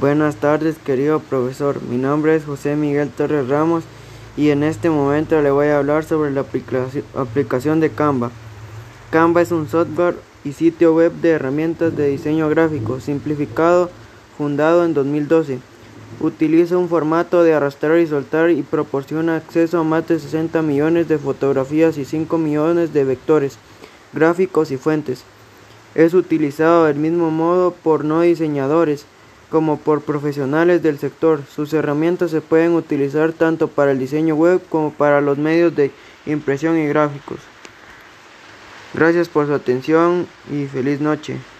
Buenas tardes, querido profesor. Mi nombre es José Miguel Torres Ramos y en este momento le voy a hablar sobre la aplicación de Canva. Canva es un software y sitio web de herramientas de diseño gráfico simplificado fundado en 2012. Utiliza un formato de arrastrar y soltar y proporciona acceso a más de 60 millones de fotografías y 5 millones de vectores, gráficos y fuentes. Es utilizado del mismo modo por no diseñadores como por profesionales del sector. Sus herramientas se pueden utilizar tanto para el diseño web como para los medios de impresión y gráficos. Gracias por su atención y feliz noche.